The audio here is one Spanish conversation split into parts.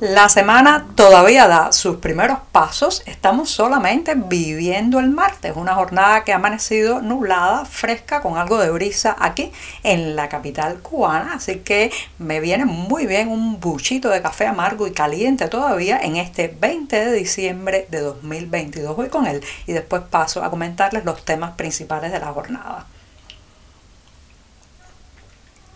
La semana todavía da sus primeros pasos, estamos solamente viviendo el martes, una jornada que ha amanecido nublada, fresca, con algo de brisa aquí en la capital cubana, así que me viene muy bien un buchito de café amargo y caliente todavía en este 20 de diciembre de 2022. Voy con él y después paso a comentarles los temas principales de la jornada.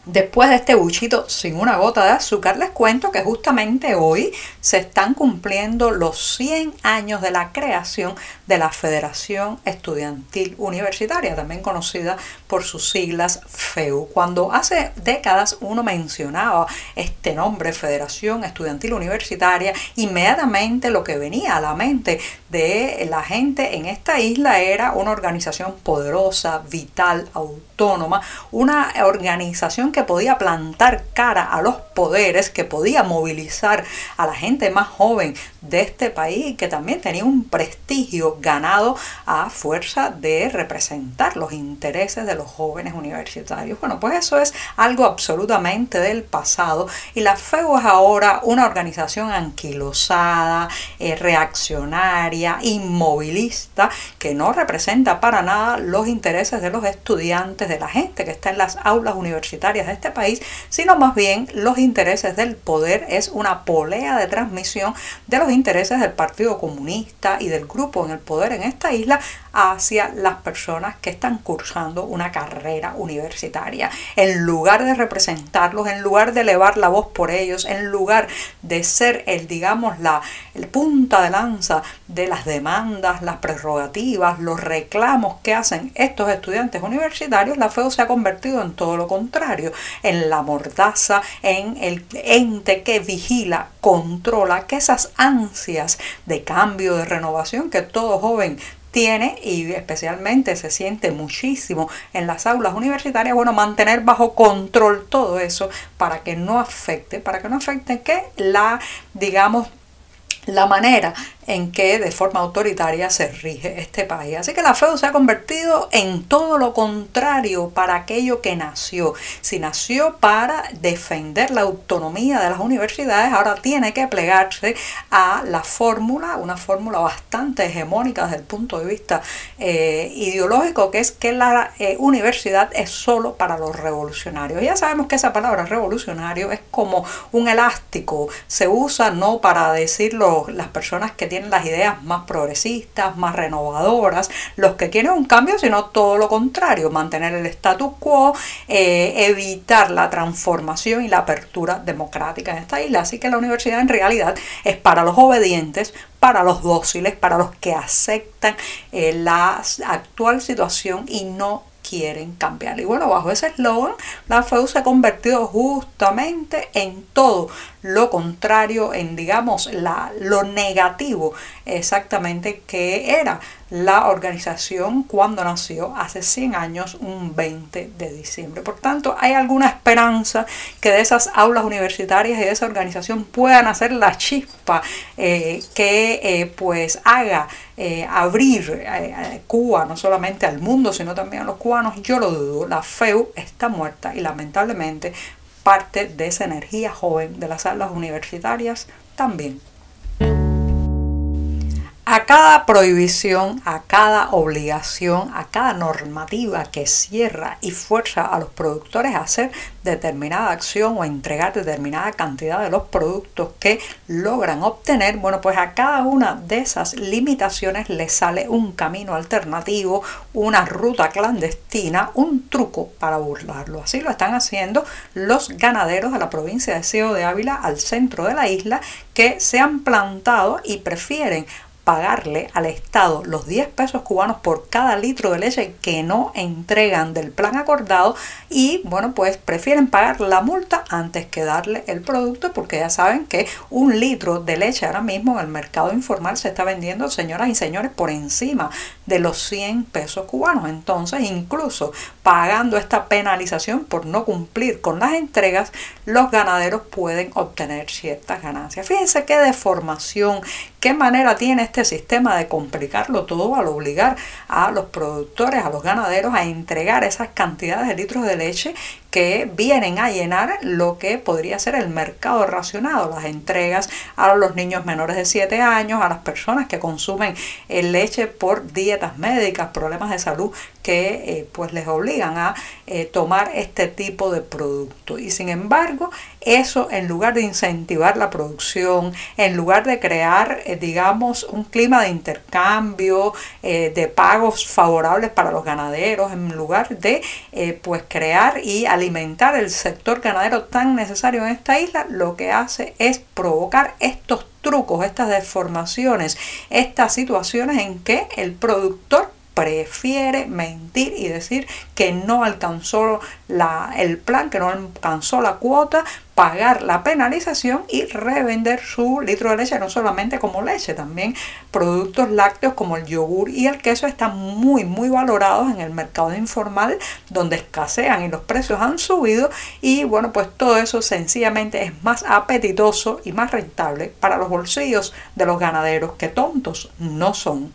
Después de este buchito sin una gota de azúcar, les cuento que justamente hoy se están cumpliendo los 100 años de la creación de la Federación Estudiantil Universitaria, también conocida por sus siglas FEU. Cuando hace décadas uno mencionaba este nombre, Federación Estudiantil Universitaria, inmediatamente lo que venía a la mente de la gente en esta isla era una organización poderosa, vital, autónoma, una organización que podía plantar cara a los poderes, que podía movilizar a la gente más joven de este país y que también tenía un prestigio ganado a fuerza de representar los intereses de los jóvenes universitarios. Bueno, pues eso es algo absolutamente del pasado y la FEU es ahora una organización anquilosada, eh, reaccionaria, inmovilista, que no representa para nada los intereses de los estudiantes, de la gente que está en las aulas universitarias de este país, sino más bien los intereses del poder. Es una polea de transmisión de los intereses del Partido Comunista y del grupo en el poder en esta isla hacia las personas que están cursando una carrera universitaria. En lugar de representarlos, en lugar de elevar la voz por ellos, en lugar de ser el, digamos, la el punta de lanza de las demandas, las prerrogativas, los reclamos que hacen estos estudiantes universitarios, la FEO se ha convertido en todo lo contrario, en la mordaza, en el ente que vigila, controla que esas ansias de cambio, de renovación que todo joven tiene y especialmente se siente muchísimo en las aulas universitarias, bueno, mantener bajo control todo eso para que no afecte, para que no afecte que la, digamos, la manera en que de forma autoritaria se rige este país. Así que la FEU se ha convertido en todo lo contrario para aquello que nació. Si nació para defender la autonomía de las universidades, ahora tiene que plegarse a la fórmula, una fórmula bastante hegemónica desde el punto de vista eh, ideológico, que es que la eh, universidad es solo para los revolucionarios. Ya sabemos que esa palabra revolucionario es como un elástico, se usa no para decirlo las personas que tienen las ideas más progresistas, más renovadoras, los que quieren un cambio, sino todo lo contrario, mantener el status quo, eh, evitar la transformación y la apertura democrática en esta isla. Así que la universidad en realidad es para los obedientes, para los dóciles, para los que aceptan eh, la actual situación y no quieren cambiar. Y bueno, bajo ese eslogan, la FEU se ha convertido justamente en todo lo contrario, en digamos la, lo negativo exactamente que era la organización cuando nació hace 100 años, un 20 de diciembre. Por tanto, hay alguna esperanza que de esas aulas universitarias y de esa organización puedan hacer la chispa eh, que eh, pues haga eh, abrir Cuba no solamente al mundo, sino también a los cubanos. Yo lo dudo, la FEU está muerta y lamentablemente parte de esa energía joven de las aulas universitarias también. A cada prohibición, a cada obligación, a cada normativa que cierra y fuerza a los productores a hacer determinada acción o entregar determinada cantidad de los productos que logran obtener, bueno, pues a cada una de esas limitaciones le sale un camino alternativo, una ruta clandestina, un truco para burlarlo. Así lo están haciendo los ganaderos de la provincia de Ciego de Ávila al centro de la isla que se han plantado y prefieren pagarle al Estado los 10 pesos cubanos por cada litro de leche que no entregan del plan acordado y bueno pues prefieren pagar la multa antes que darle el producto porque ya saben que un litro de leche ahora mismo en el mercado informal se está vendiendo señoras y señores por encima de los 100 pesos cubanos. Entonces incluso pagando esta penalización por no cumplir con las entregas los ganaderos pueden obtener ciertas ganancias. Fíjense qué deformación ¿Qué manera tiene este sistema de complicarlo todo al obligar a los productores, a los ganaderos a entregar esas cantidades de litros de leche que vienen a llenar lo que podría ser el mercado racionado, las entregas a los niños menores de 7 años, a las personas que consumen leche por dietas médicas, problemas de salud que eh, pues les obligan a eh, tomar este tipo de producto. Y sin embargo, eso en lugar de incentivar la producción, en lugar de crear, eh, digamos, un clima de intercambio, de pagos favorables para los ganaderos, en lugar de pues crear y alimentar el sector ganadero tan necesario en esta isla, lo que hace es provocar estos trucos, estas deformaciones, estas situaciones en que el productor prefiere mentir y decir que no alcanzó el plan, que no alcanzó la cuota, pagar la penalización y revender su litro de leche, no solamente como leche, también productos lácteos como el yogur y el queso están muy, muy valorados en el mercado informal, donde escasean y los precios han subido y bueno, pues todo eso sencillamente es más apetitoso y más rentable para los bolsillos de los ganaderos que tontos no son.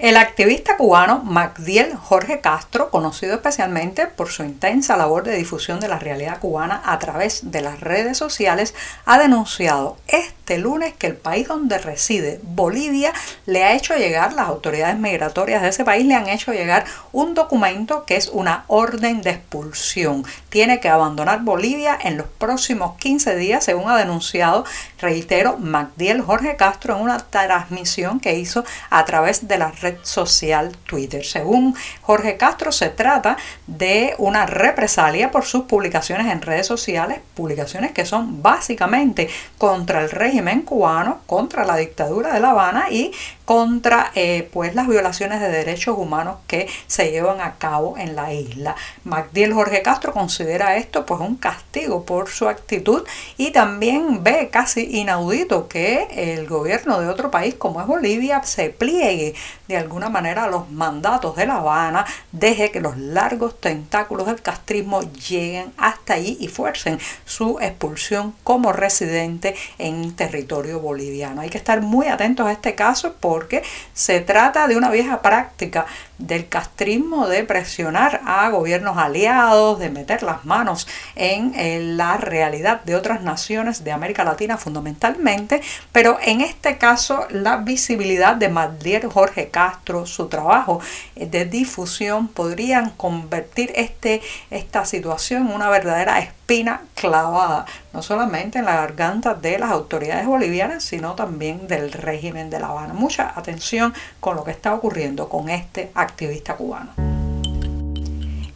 El activista cubano Magdiel Jorge Castro, conocido especialmente por su intensa labor de difusión de la realidad cubana a través de las redes sociales, ha denunciado este lunes que el país donde reside, Bolivia, le ha hecho llegar, las autoridades migratorias de ese país le han hecho llegar un documento que es una orden de expulsión. Tiene que abandonar Bolivia en los próximos 15 días, según ha denunciado, reitero, Magdiel Jorge Castro en una transmisión que hizo a través de las redes social Twitter. Según Jorge Castro, se trata de una represalia por sus publicaciones en redes sociales, publicaciones que son básicamente contra el régimen cubano, contra la dictadura de La Habana y contra eh, pues las violaciones de derechos humanos que se llevan a cabo en la isla. Magdiel Jorge Castro considera esto pues un castigo por su actitud y también ve casi inaudito que el gobierno de otro país como es Bolivia se pliegue de alguna manera a los mandatos de La Habana, deje que los largos tentáculos del castrismo lleguen hasta allí y fuercen su expulsión como residente en territorio boliviano. Hay que estar muy atentos a este caso por porque se trata de una vieja práctica del castrismo de presionar a gobiernos aliados, de meter las manos en, la realidad de otras naciones de América Latina fundamentalmente, pero en este caso la visibilidad de Magdiel Jorge Castro, su trabajo de difusión podrían convertir este, esta situación en una verdadera espina clavada, no solamente en la garganta de las autoridades bolivianas, sino también del régimen de La Habana. Mucha atención con lo que está ocurriendo con este activista cubano.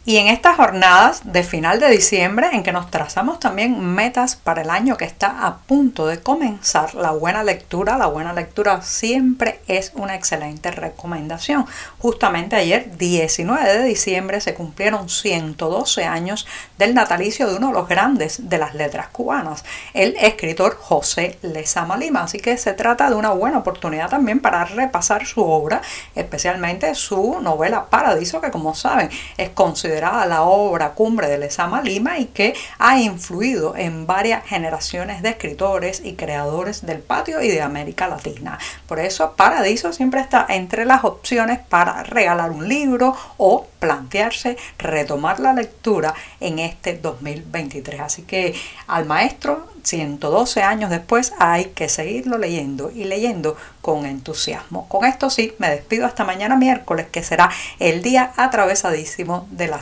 Y en estas jornadas de final de diciembre en que nos trazamos también metas para el año que está a punto de comenzar, la buena lectura, la buena lectura siempre es una excelente recomendación. Justamente ayer, 19 de diciembre, se cumplieron 112 años del natalicio de uno de los grandes de las letras cubanas, el escritor José Lezama Lima. Así que se trata de una buena oportunidad también para repasar su obra, especialmente su novela Paradiso, que como saben es considerada la obra cumbre de Lezama Lima y que ha influido en varias generaciones de escritores y creadores del patio y de América Latina. Por eso Paradiso siempre está entre las opciones para regalar un libro o plantearse retomar la lectura en este 2023. Así que al maestro 112 años después hay que seguirlo leyendo y leyendo con entusiasmo. Con esto sí, me despido hasta mañana miércoles, que será el día atravesadísimo de la